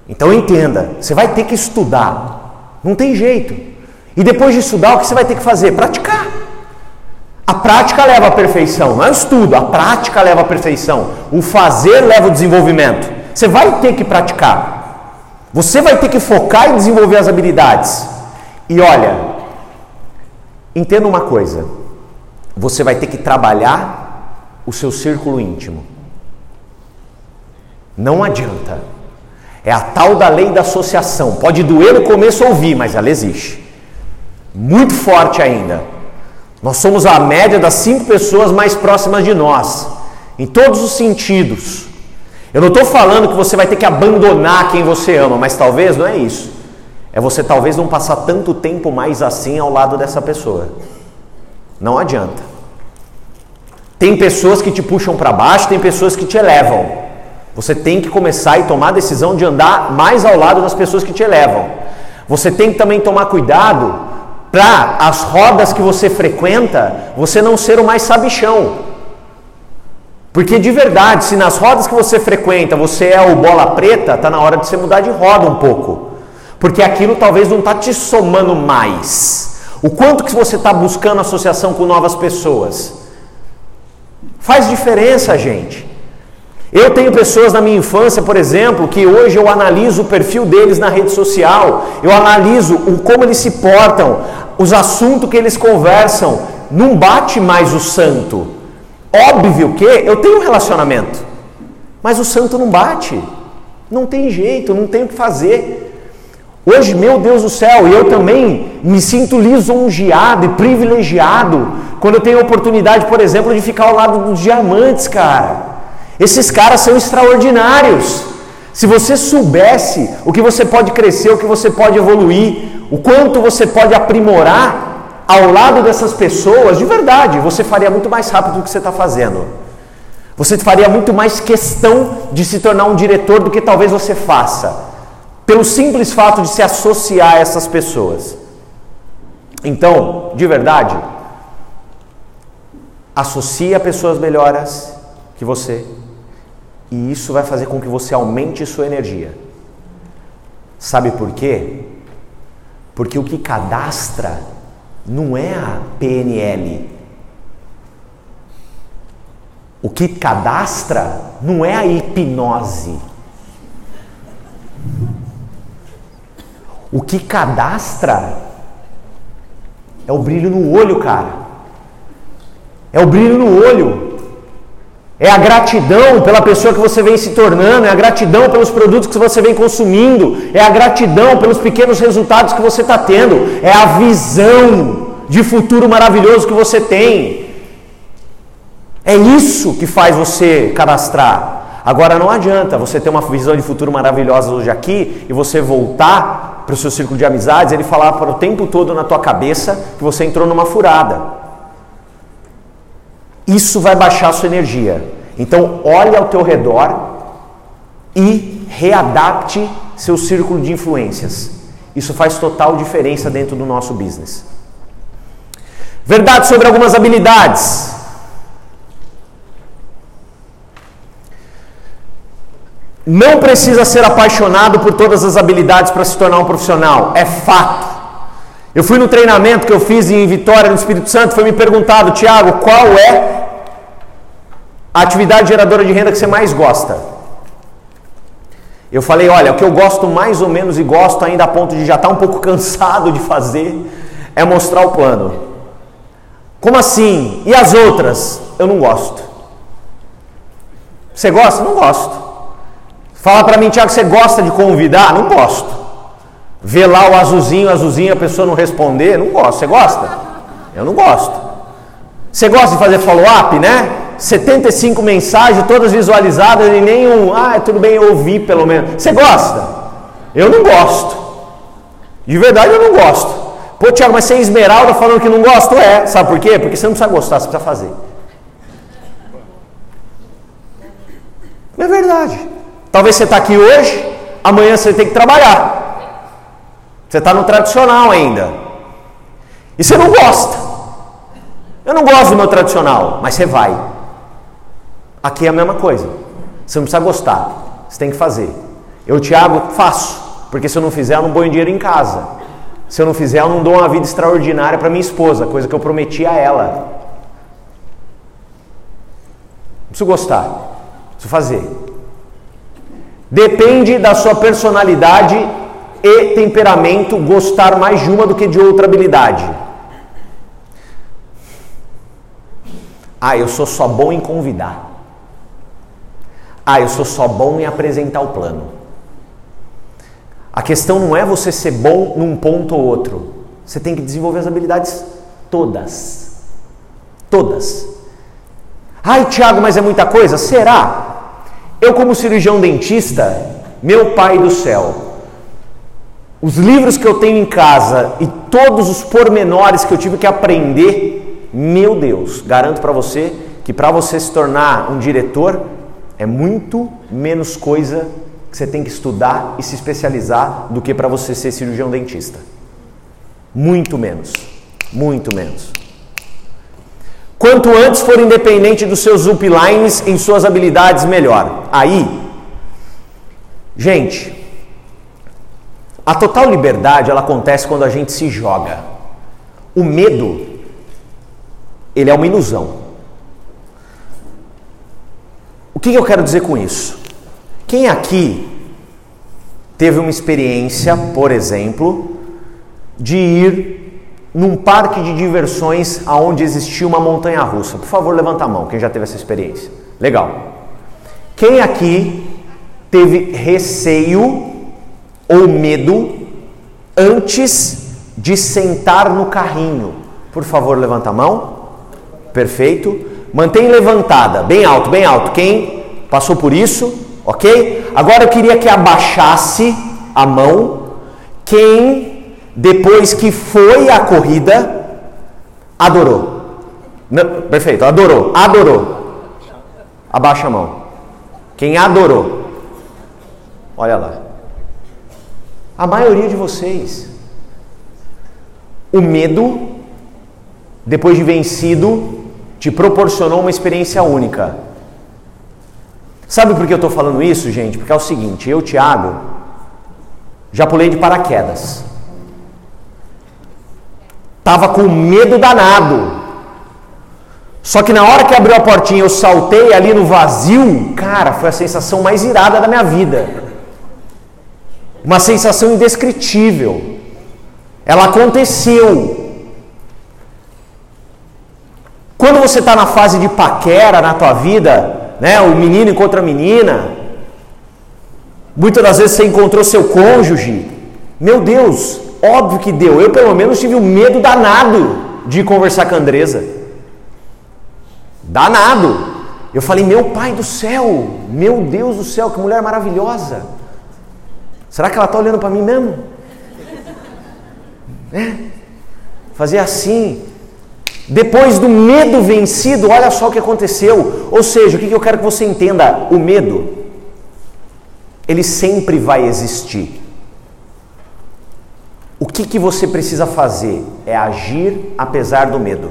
Então entenda, você vai ter que estudar. Não tem jeito. E depois de estudar, o que você vai ter que fazer? Praticar. A prática leva à perfeição, não é o estudo, a prática leva à perfeição. O fazer leva ao desenvolvimento. Você vai ter que praticar. Você vai ter que focar e desenvolver as habilidades. E olha, Entenda uma coisa: você vai ter que trabalhar o seu círculo íntimo. Não adianta. É a tal da lei da associação. Pode doer no começo ouvir, mas ela existe. Muito forte ainda. Nós somos a média das cinco pessoas mais próximas de nós, em todos os sentidos. Eu não estou falando que você vai ter que abandonar quem você ama, mas talvez não é isso. É você talvez não passar tanto tempo mais assim ao lado dessa pessoa. Não adianta. Tem pessoas que te puxam para baixo, tem pessoas que te elevam. Você tem que começar e tomar a decisão de andar mais ao lado das pessoas que te elevam. Você tem que também tomar cuidado para as rodas que você frequenta, você não ser o mais sabichão. Porque de verdade, se nas rodas que você frequenta você é o bola preta, tá na hora de você mudar de roda um pouco. Porque aquilo talvez não está te somando mais. O quanto que você está buscando associação com novas pessoas? Faz diferença, gente. Eu tenho pessoas na minha infância, por exemplo, que hoje eu analiso o perfil deles na rede social, eu analiso o, como eles se portam, os assuntos que eles conversam. Não bate mais o santo. Óbvio que eu tenho um relacionamento, mas o santo não bate. Não tem jeito, não tem o que fazer. Hoje, meu Deus do céu, eu também me sinto lisonjeado e privilegiado quando eu tenho a oportunidade, por exemplo, de ficar ao lado dos diamantes, cara. Esses caras são extraordinários. Se você soubesse o que você pode crescer, o que você pode evoluir, o quanto você pode aprimorar ao lado dessas pessoas, de verdade, você faria muito mais rápido do que você está fazendo. Você faria muito mais questão de se tornar um diretor do que talvez você faça pelo simples fato de se associar a essas pessoas. Então, de verdade, associe a pessoas melhores que você, e isso vai fazer com que você aumente sua energia. Sabe por quê? Porque o que cadastra não é a PNL. O que cadastra não é a hipnose. O que cadastra é o brilho no olho, cara. É o brilho no olho. É a gratidão pela pessoa que você vem se tornando, é a gratidão pelos produtos que você vem consumindo, é a gratidão pelos pequenos resultados que você está tendo, é a visão de futuro maravilhoso que você tem. É isso que faz você cadastrar. Agora não adianta você ter uma visão de futuro maravilhosa hoje aqui e você voltar para o seu círculo de amizades, ele falar para o tempo todo na tua cabeça que você entrou numa furada. Isso vai baixar a sua energia. Então, olhe ao teu redor e readapte seu círculo de influências. Isso faz total diferença dentro do nosso business. Verdade sobre algumas habilidades. Não precisa ser apaixonado por todas as habilidades para se tornar um profissional, é fato. Eu fui no treinamento que eu fiz em Vitória, no Espírito Santo, foi me perguntado, Tiago, qual é a atividade geradora de renda que você mais gosta? Eu falei, olha, o que eu gosto mais ou menos e gosto ainda a ponto de já estar tá um pouco cansado de fazer é mostrar o plano. Como assim? E as outras? Eu não gosto. Você gosta? Não gosto. Fala para mim, Tiago, você gosta de convidar? Não gosto. Ver lá o azulzinho, azulzinho, a pessoa não responder? Não gosto. Você gosta? Eu não gosto. Você gosta de fazer follow-up, né? 75 mensagens, todas visualizadas e nenhum. Ah, tudo bem, eu ouvi pelo menos. Você gosta? Eu não gosto. De verdade, eu não gosto. Pô, Tiago, mas você é esmeralda falando que não gosta? É. Sabe por quê? Porque você não precisa gostar, você precisa fazer. É verdade. Talvez você está aqui hoje, amanhã você tem que trabalhar. Você está no tradicional ainda. E você não gosta. Eu não gosto do meu tradicional, mas você vai. Aqui é a mesma coisa. Você não precisa gostar, você tem que fazer. Eu, Tiago, faço, porque se eu não fizer, eu não ponho dinheiro em casa. Se eu não fizer, eu não dou uma vida extraordinária para minha esposa, coisa que eu prometi a ela. Não preciso gostar, preciso fazer. Depende da sua personalidade e temperamento gostar mais de uma do que de outra habilidade. Ah, eu sou só bom em convidar. Ah, eu sou só bom em apresentar o plano. A questão não é você ser bom num ponto ou outro. Você tem que desenvolver as habilidades todas. Todas. Ai, Tiago, mas é muita coisa? Será? Eu, como cirurgião dentista, meu pai do céu, os livros que eu tenho em casa e todos os pormenores que eu tive que aprender, meu Deus, garanto para você que para você se tornar um diretor é muito menos coisa que você tem que estudar e se especializar do que para você ser cirurgião dentista. Muito menos. Muito menos. Quanto antes for independente dos seus uplines em suas habilidades, melhor. Aí, gente, a total liberdade ela acontece quando a gente se joga. O medo, ele é uma ilusão. O que eu quero dizer com isso? Quem aqui teve uma experiência, por exemplo, de ir num parque de diversões aonde existia uma montanha russa? Por favor, levanta a mão, quem já teve essa experiência. Legal. Quem aqui teve receio ou medo antes de sentar no carrinho? Por favor, levanta a mão. Perfeito. Mantém levantada, bem alto, bem alto. Quem passou por isso? Ok? Agora eu queria que abaixasse a mão. Quem depois que foi a corrida, adorou. Não, perfeito, adorou, adorou. Abaixa a mão. Quem adorou? Olha lá. A maioria de vocês. O medo, depois de vencido, te proporcionou uma experiência única. Sabe por que eu estou falando isso, gente? Porque é o seguinte: eu, Thiago, já pulei de paraquedas. Tava com medo danado. Só que na hora que abriu a portinha, eu saltei ali no vazio, cara, foi a sensação mais irada da minha vida. Uma sensação indescritível. Ela aconteceu. Quando você está na fase de paquera na tua vida, né, o menino encontra a menina, muitas das vezes você encontrou seu cônjuge, meu Deus, Óbvio que deu. Eu, pelo menos, tive um medo danado de conversar com a Andresa. Danado. Eu falei, meu pai do céu, meu Deus do céu, que mulher maravilhosa. Será que ela está olhando para mim mesmo? É. Fazer assim. Depois do medo vencido, olha só o que aconteceu. Ou seja, o que eu quero que você entenda: o medo, ele sempre vai existir. O que, que você precisa fazer? É agir apesar do medo.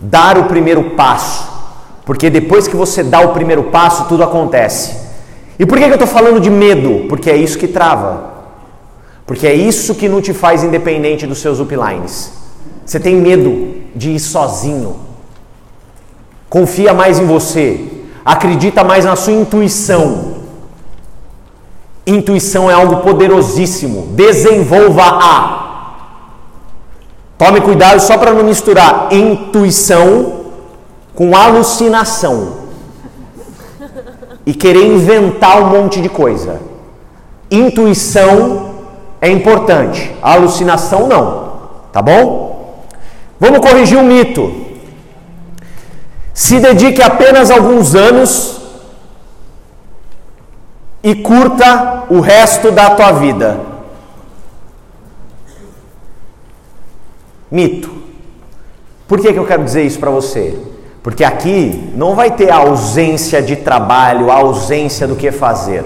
Dar o primeiro passo. Porque depois que você dá o primeiro passo, tudo acontece. E por que, que eu estou falando de medo? Porque é isso que trava. Porque é isso que não te faz independente dos seus uplines. Você tem medo de ir sozinho. Confia mais em você. Acredita mais na sua intuição. Intuição é algo poderosíssimo. Desenvolva-a. Tome cuidado só para não misturar intuição com alucinação e querer inventar um monte de coisa. Intuição é importante, alucinação não. Tá bom? Vamos corrigir um mito. Se dedique apenas alguns anos e curta o resto da tua vida. Mito. Por que, que eu quero dizer isso para você? Porque aqui não vai ter ausência de trabalho, ausência do que fazer.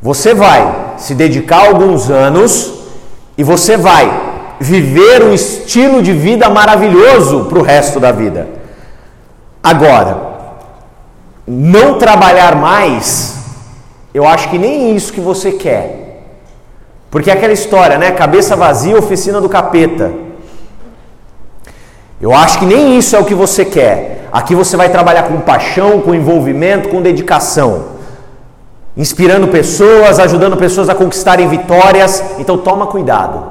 Você vai se dedicar alguns anos e você vai viver um estilo de vida maravilhoso para o resto da vida. Agora, não trabalhar mais eu acho que nem isso que você quer. Porque é aquela história, né? Cabeça vazia, oficina do capeta. Eu acho que nem isso é o que você quer. Aqui você vai trabalhar com paixão, com envolvimento, com dedicação. Inspirando pessoas, ajudando pessoas a conquistarem vitórias. Então toma cuidado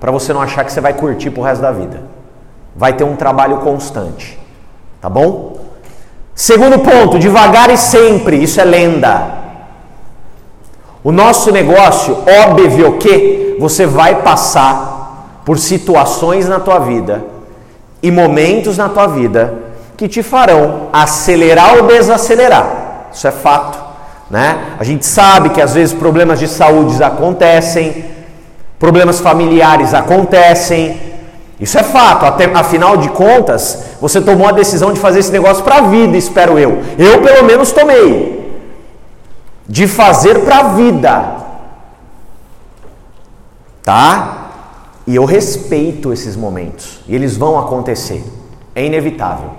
para você não achar que você vai curtir pro resto da vida. Vai ter um trabalho constante. Tá bom? Segundo ponto, devagar e sempre. Isso é lenda. O nosso negócio, óbvio que você vai passar por situações na tua vida e momentos na tua vida que te farão acelerar ou desacelerar. Isso é fato, né? A gente sabe que às vezes problemas de saúde acontecem, problemas familiares acontecem. Isso é fato, até, afinal de contas, você tomou a decisão de fazer esse negócio para a vida, espero eu. Eu, pelo menos, tomei. De fazer para a vida. Tá? E eu respeito esses momentos. E eles vão acontecer. É inevitável.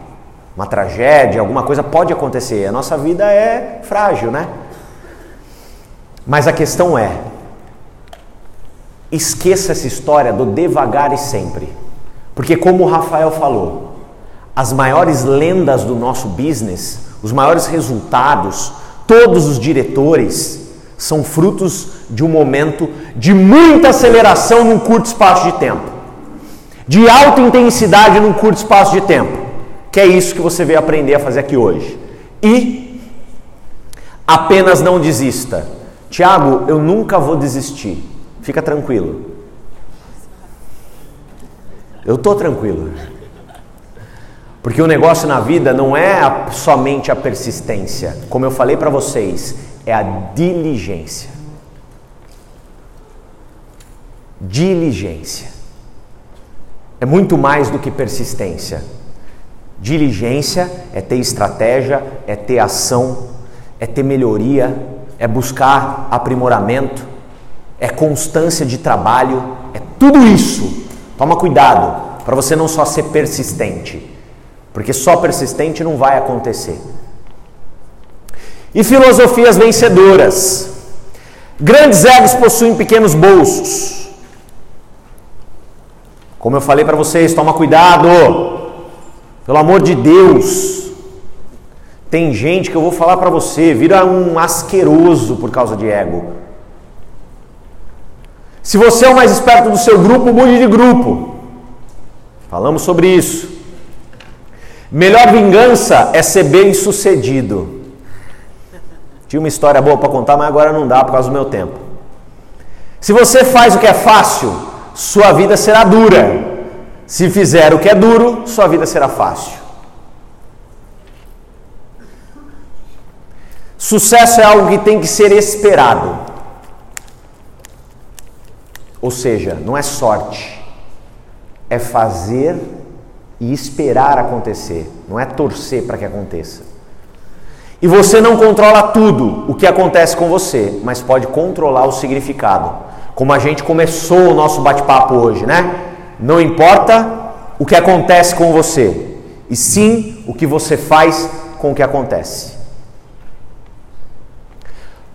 Uma tragédia, alguma coisa pode acontecer. A nossa vida é frágil, né? Mas a questão é: esqueça essa história do devagar e sempre. Porque, como o Rafael falou, as maiores lendas do nosso business, os maiores resultados, todos os diretores são frutos de um momento de muita aceleração num curto espaço de tempo, de alta intensidade num curto espaço de tempo, que é isso que você veio aprender a fazer aqui hoje. E apenas não desista. Tiago, eu nunca vou desistir. Fica tranquilo. Eu estou tranquilo. Porque o negócio na vida não é a, somente a persistência, como eu falei para vocês, é a diligência. Diligência. É muito mais do que persistência. Diligência é ter estratégia, é ter ação, é ter melhoria, é buscar aprimoramento, é constância de trabalho, é tudo isso. Toma cuidado para você não só ser persistente porque só persistente não vai acontecer. E filosofias vencedoras. Grandes egos possuem pequenos bolsos. Como eu falei para vocês, toma cuidado. Pelo amor de Deus. Tem gente que eu vou falar para você, vira um asqueroso por causa de ego. Se você é o mais esperto do seu grupo, mude de grupo. Falamos sobre isso. Melhor vingança é ser bem sucedido. Tinha uma história boa para contar, mas agora não dá por causa do meu tempo. Se você faz o que é fácil, sua vida será dura. Se fizer o que é duro, sua vida será fácil. Sucesso é algo que tem que ser esperado. Ou seja, não é sorte, é fazer e esperar acontecer, não é torcer para que aconteça. E você não controla tudo o que acontece com você, mas pode controlar o significado. Como a gente começou o nosso bate-papo hoje, né? Não importa o que acontece com você, e sim o que você faz com o que acontece.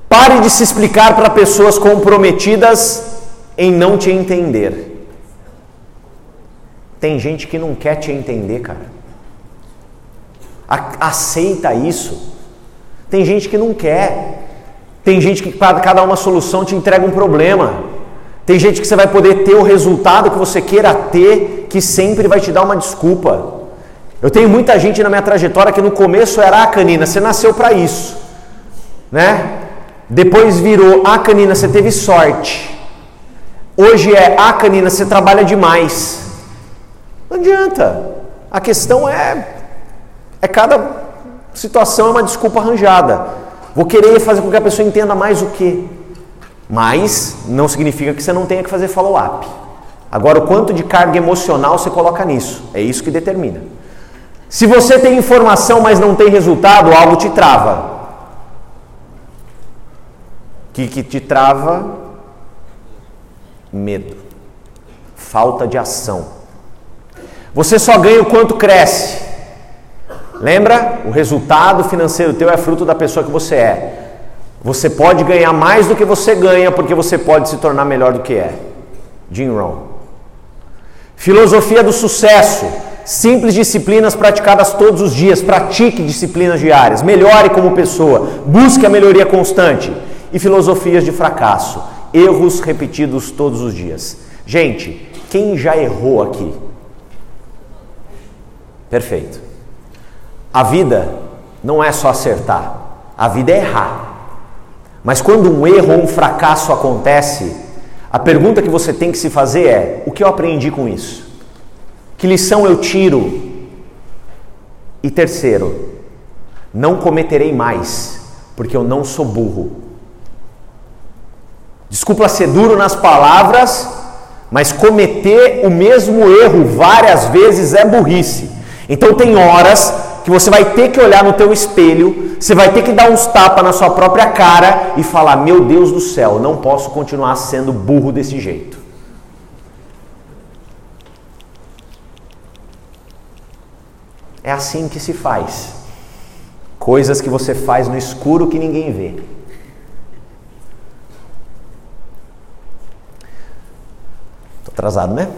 Pare de se explicar para pessoas comprometidas em não te entender. Tem gente que não quer te entender, cara. Aceita isso. Tem gente que não quer. Tem gente que para cada uma solução te entrega um problema. Tem gente que você vai poder ter o resultado que você queira ter, que sempre vai te dar uma desculpa. Eu tenho muita gente na minha trajetória que no começo era a ah, canina, você nasceu para isso, né? Depois virou a ah, canina, você teve sorte. Hoje é a ah, canina, você trabalha demais. Não adianta. A questão é é cada situação é uma desculpa arranjada. Vou querer fazer com que a pessoa entenda mais o que. Mas não significa que você não tenha que fazer follow-up. Agora, o quanto de carga emocional você coloca nisso, é isso que determina. Se você tem informação, mas não tem resultado, algo te trava. O que, que te trava? Medo, falta de ação. Você só ganha o quanto cresce. Lembra? O resultado financeiro teu é fruto da pessoa que você é. Você pode ganhar mais do que você ganha porque você pode se tornar melhor do que é. Jim Rohn. Filosofia do sucesso. Simples disciplinas praticadas todos os dias. Pratique disciplinas diárias. Melhore como pessoa. Busque a melhoria constante. E filosofias de fracasso. Erros repetidos todos os dias. Gente, quem já errou aqui? Perfeito. A vida não é só acertar, a vida é errar. Mas quando um erro ou um fracasso acontece, a pergunta que você tem que se fazer é: o que eu aprendi com isso? Que lição eu tiro? E terceiro, não cometerei mais Porque eu não sou burro. Desculpa ser duro nas palavras, mas cometer o mesmo erro várias vezes é burrice. Então tem horas que você vai ter que olhar no teu espelho, você vai ter que dar uns tapas na sua própria cara e falar: "Meu Deus do céu, não posso continuar sendo burro desse jeito". É assim que se faz. Coisas que você faz no escuro que ninguém vê. Tô atrasado, né?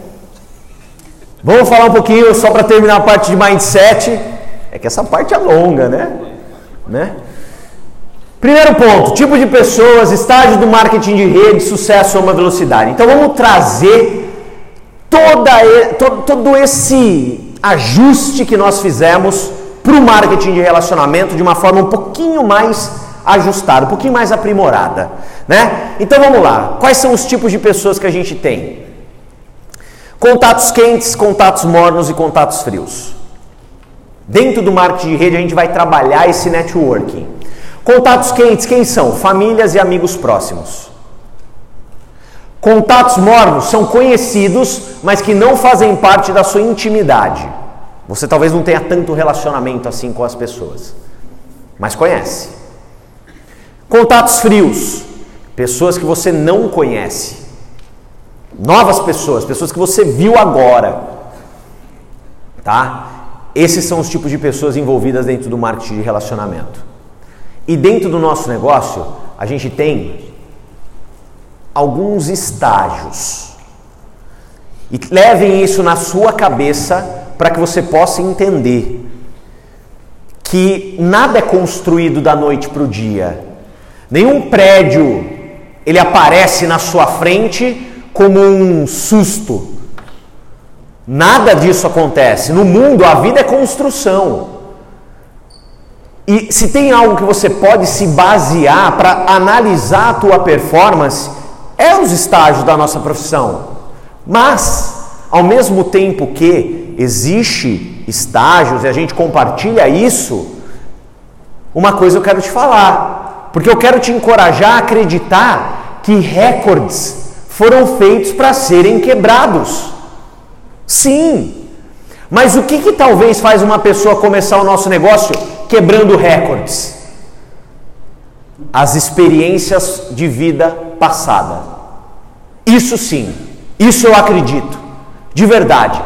Vamos falar um pouquinho só para terminar a parte de mindset. É que essa parte é longa, né? né? Primeiro ponto, tipo de pessoas, estágio do marketing de rede, sucesso a uma velocidade. Então vamos trazer toda, todo, todo esse ajuste que nós fizemos para o marketing de relacionamento de uma forma um pouquinho mais ajustada, um pouquinho mais aprimorada, né? Então vamos lá. Quais são os tipos de pessoas que a gente tem? Contatos quentes, contatos mornos e contatos frios. Dentro do marketing de rede, a gente vai trabalhar esse networking. Contatos quentes, quem são? Famílias e amigos próximos. Contatos mornos são conhecidos, mas que não fazem parte da sua intimidade. Você talvez não tenha tanto relacionamento assim com as pessoas, mas conhece. Contatos frios, pessoas que você não conhece. Novas pessoas, pessoas que você viu agora. Tá? Esses são os tipos de pessoas envolvidas dentro do marketing de relacionamento. E dentro do nosso negócio, a gente tem alguns estágios. E levem isso na sua cabeça para que você possa entender que nada é construído da noite para o dia. Nenhum prédio ele aparece na sua frente como um susto. Nada disso acontece. No mundo, a vida é construção. E se tem algo que você pode se basear para analisar a tua performance, é os estágios da nossa profissão. Mas, ao mesmo tempo que existe estágios e a gente compartilha isso, uma coisa eu quero te falar, porque eu quero te encorajar a acreditar que recordes foram feitos para serem quebrados. Sim. Mas o que, que talvez faz uma pessoa começar o nosso negócio quebrando recordes? As experiências de vida passada. Isso sim, isso eu acredito, de verdade.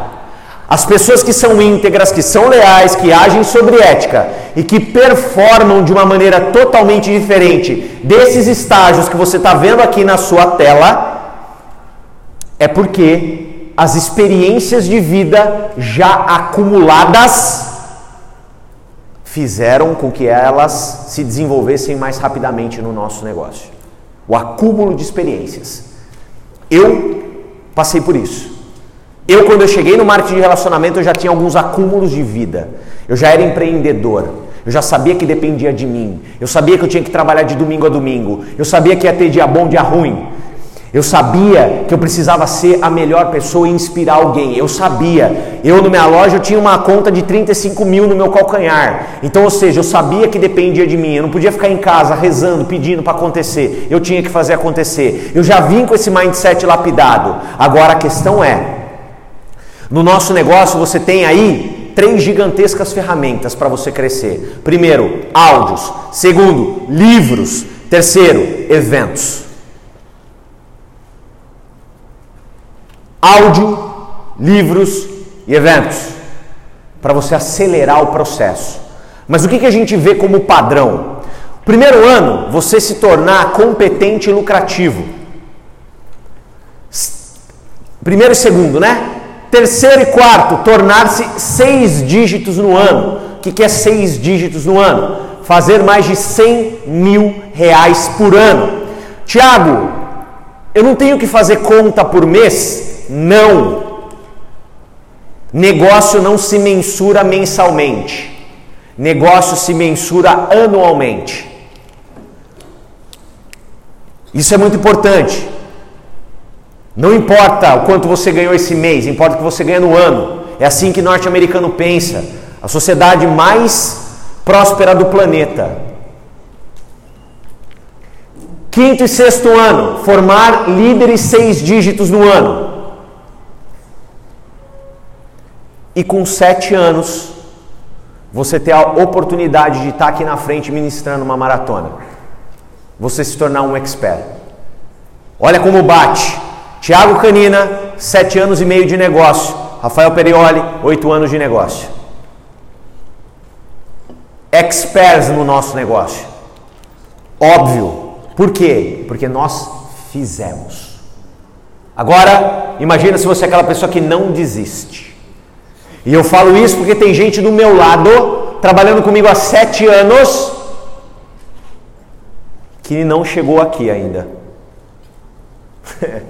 As pessoas que são íntegras, que são leais, que agem sobre ética e que performam de uma maneira totalmente diferente desses estágios que você está vendo aqui na sua tela, é porque as experiências de vida já acumuladas fizeram com que elas se desenvolvessem mais rapidamente no nosso negócio. O acúmulo de experiências. Eu passei por isso. Eu, quando eu cheguei no marketing de relacionamento, eu já tinha alguns acúmulos de vida. Eu já era empreendedor. Eu já sabia que dependia de mim. Eu sabia que eu tinha que trabalhar de domingo a domingo. Eu sabia que ia ter dia bom, dia ruim. Eu sabia que eu precisava ser a melhor pessoa e inspirar alguém. Eu sabia. Eu, na minha loja, eu tinha uma conta de 35 mil no meu calcanhar. Então, ou seja, eu sabia que dependia de mim. Eu não podia ficar em casa rezando, pedindo para acontecer. Eu tinha que fazer acontecer. Eu já vim com esse mindset lapidado. Agora a questão é: no nosso negócio você tem aí três gigantescas ferramentas para você crescer. Primeiro, áudios. Segundo, livros. Terceiro, eventos. Áudio, livros e eventos, para você acelerar o processo. Mas o que, que a gente vê como padrão? Primeiro ano, você se tornar competente e lucrativo. Primeiro e segundo, né? Terceiro e quarto, tornar-se seis dígitos no ano. O que, que é seis dígitos no ano? Fazer mais de 100 mil reais por ano. Tiago, eu não tenho que fazer conta por mês? Não. Negócio não se mensura mensalmente. Negócio se mensura anualmente. Isso é muito importante. Não importa o quanto você ganhou esse mês, importa o que você ganha no ano. É assim que norte-americano pensa. A sociedade mais próspera do planeta. Quinto e sexto ano, formar líderes seis dígitos no ano. E com sete anos, você ter a oportunidade de estar aqui na frente ministrando uma maratona. Você se tornar um expert. Olha como bate. Tiago Canina, sete anos e meio de negócio. Rafael Perioli, oito anos de negócio. Experts no nosso negócio. Óbvio. Por quê? Porque nós fizemos. Agora, imagina se você é aquela pessoa que não desiste. E eu falo isso porque tem gente do meu lado, trabalhando comigo há sete anos, que não chegou aqui ainda.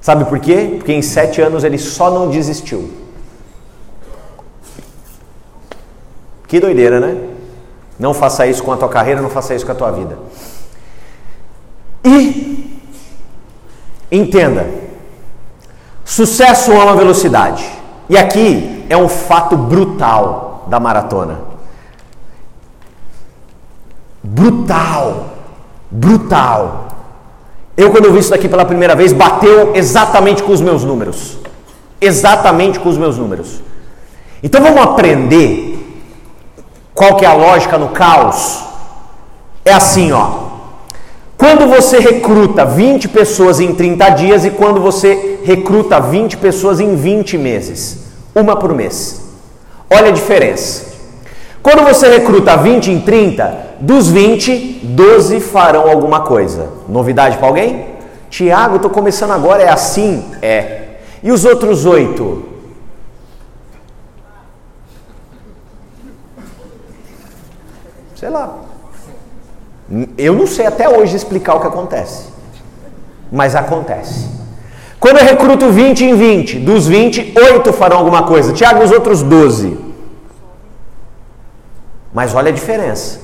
Sabe por quê? Porque em sete anos ele só não desistiu. Que doideira, né? Não faça isso com a tua carreira, não faça isso com a tua vida. E entenda, sucesso ama velocidade. E aqui é um fato brutal da maratona. Brutal, brutal. Eu, quando vi isso daqui pela primeira vez, bateu exatamente com os meus números. Exatamente com os meus números. Então vamos aprender qual que é a lógica no caos? É assim, ó. Quando você recruta 20 pessoas em 30 dias e quando você recruta 20 pessoas em 20 meses, uma por mês. Olha a diferença. Quando você recruta 20 em 30, dos 20, 12 farão alguma coisa. Novidade para alguém? Tiago, estou começando agora, é assim? É. E os outros oito? Sei lá. Eu não sei até hoje explicar o que acontece. Mas acontece. Quando eu recruto 20 em 20, dos 20, 8 farão alguma coisa. Tiago, os outros 12. Mas olha a diferença.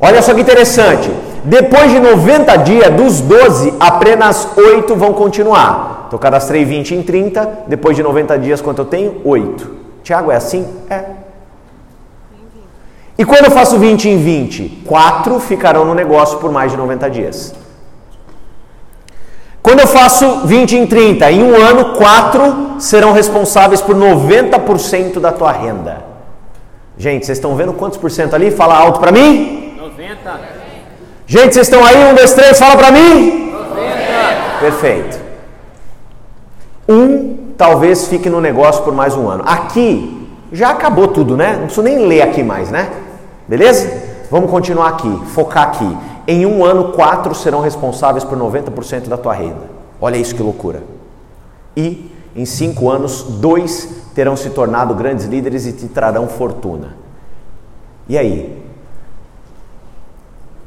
Olha só que interessante. Depois de 90 dias, dos 12, apenas 8 vão continuar. Então, cadastrei 20 em 30. Depois de 90 dias, quanto eu tenho? 8. Tiago, é assim? É. E quando eu faço 20 em 20, 4 ficarão no negócio por mais de 90 dias. Quando eu faço 20 em 30, em um ano, 4 serão responsáveis por 90% da tua renda. Gente, vocês estão vendo quantos por cento ali? Fala alto para mim. 90. Gente, vocês estão aí? Um, dois, três, fala para mim. 90. Perfeito. Um talvez fique no negócio por mais um ano. Aqui já acabou tudo, né? Não preciso nem ler aqui mais, né? Beleza? Vamos continuar aqui, focar aqui. Em um ano, quatro serão responsáveis por 90% da tua renda. Olha isso que loucura. E em cinco anos, dois terão se tornado grandes líderes e te trarão fortuna. E aí?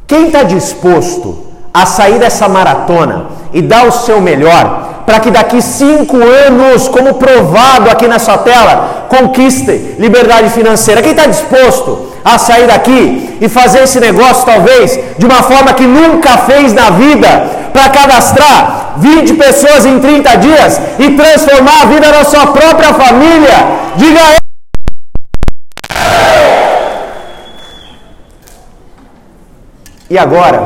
Quem está disposto a sair dessa maratona e dar o seu melhor para que daqui cinco anos, como provado aqui nessa tela, conquiste liberdade financeira? Quem está disposto a sair daqui e fazer esse negócio, talvez, de uma forma que nunca fez na vida, para cadastrar 20 pessoas em 30 dias e transformar a vida da sua própria família? Diga aí. E agora,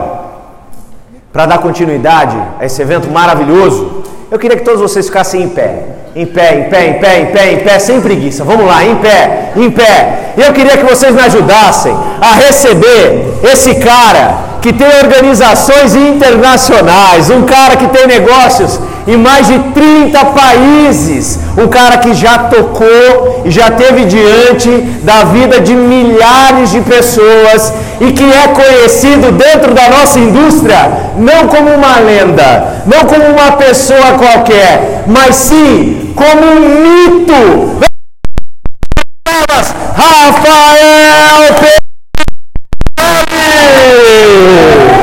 para dar continuidade a esse evento maravilhoso, eu queria que todos vocês ficassem em pé. Em pé, em pé, em pé, em pé, em pé, sem preguiça. Vamos lá, em pé, em pé. Eu queria que vocês me ajudassem a receber esse cara que tem organizações internacionais, um cara que tem negócios em mais de 30 países, um cara que já tocou e já teve diante da vida de milhares de pessoas e que é conhecido dentro da nossa indústria não como uma lenda, não como uma pessoa qualquer, mas sim como um mito. Rafael Brasil!